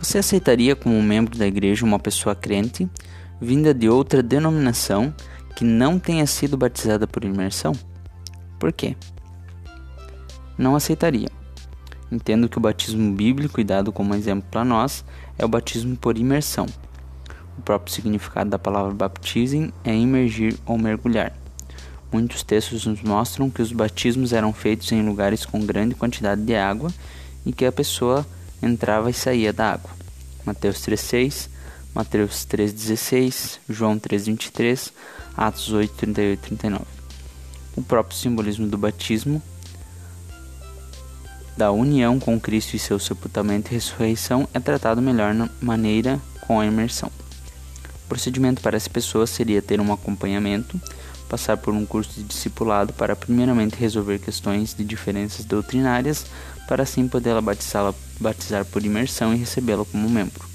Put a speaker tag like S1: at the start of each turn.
S1: Você aceitaria como membro da igreja uma pessoa crente vinda de outra denominação que não tenha sido batizada por imersão? Por quê? Não aceitaria. Entendo que o batismo bíblico e dado como exemplo para nós é o batismo por imersão. O próprio significado da palavra baptizem é imergir ou mergulhar. Muitos textos nos mostram que os batismos eram feitos em lugares com grande quantidade de água e que a pessoa entrava e saía da água. Mateus 3,6, Mateus 3,16, João 3,23, Atos 8, 38 e 39. O próprio simbolismo do batismo, da união com Cristo e seu sepultamento e ressurreição é tratado melhor na maneira com a imersão. O procedimento para essa pessoa seria ter um acompanhamento, passar por um curso de discipulado para primeiramente resolver questões de diferenças doutrinárias, para assim poder batizá-la batizar por imersão e recebê-la como membro.